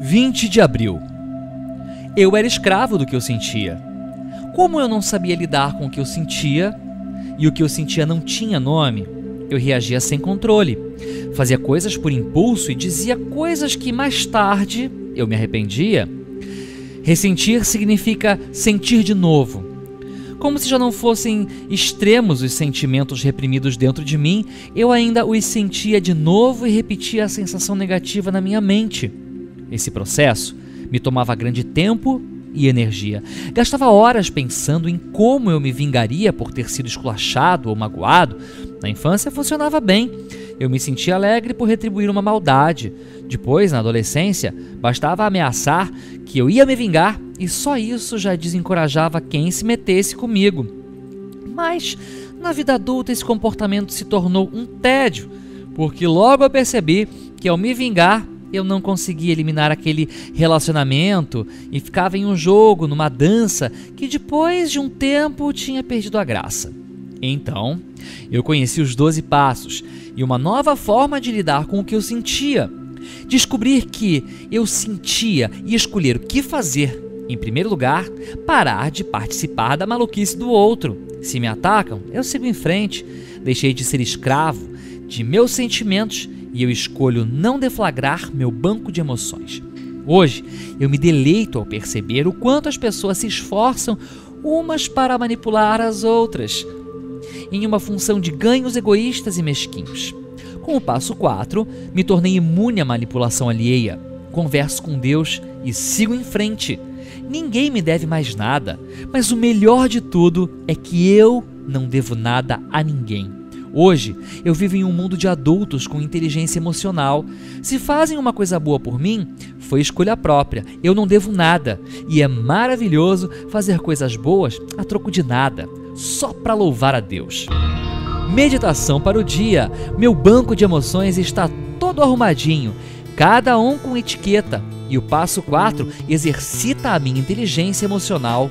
20 de abril. Eu era escravo do que eu sentia. Como eu não sabia lidar com o que eu sentia e o que eu sentia não tinha nome, eu reagia sem controle. Fazia coisas por impulso e dizia coisas que mais tarde eu me arrependia. Ressentir significa sentir de novo. Como se já não fossem extremos os sentimentos reprimidos dentro de mim, eu ainda os sentia de novo e repetia a sensação negativa na minha mente. Esse processo me tomava grande tempo e energia. Gastava horas pensando em como eu me vingaria por ter sido esculachado ou magoado. Na infância funcionava bem. Eu me sentia alegre por retribuir uma maldade. Depois, na adolescência, bastava ameaçar que eu ia me vingar e só isso já desencorajava quem se metesse comigo. Mas na vida adulta esse comportamento se tornou um tédio, porque logo eu percebi que ao me vingar eu não conseguia eliminar aquele relacionamento e ficava em um jogo, numa dança que depois de um tempo tinha perdido a graça. Então, eu conheci os 12 passos e uma nova forma de lidar com o que eu sentia. Descobrir que eu sentia e escolher o que fazer. Em primeiro lugar, parar de participar da maluquice do outro. Se me atacam, eu sigo em frente. Deixei de ser escravo de meus sentimentos e eu escolho não deflagrar meu banco de emoções. Hoje, eu me deleito ao perceber o quanto as pessoas se esforçam umas para manipular as outras, em uma função de ganhos egoístas e mesquinhos. Com o passo 4, me tornei imune à manipulação alheia. Converso com Deus e sigo em frente. Ninguém me deve mais nada, mas o melhor de tudo é que eu não devo nada a ninguém. Hoje, eu vivo em um mundo de adultos com inteligência emocional. Se fazem uma coisa boa por mim, foi escolha própria. Eu não devo nada. E é maravilhoso fazer coisas boas a troco de nada, só para louvar a Deus. Meditação para o dia. Meu banco de emoções está todo arrumadinho, cada um com etiqueta. E o passo 4 exercita a minha inteligência emocional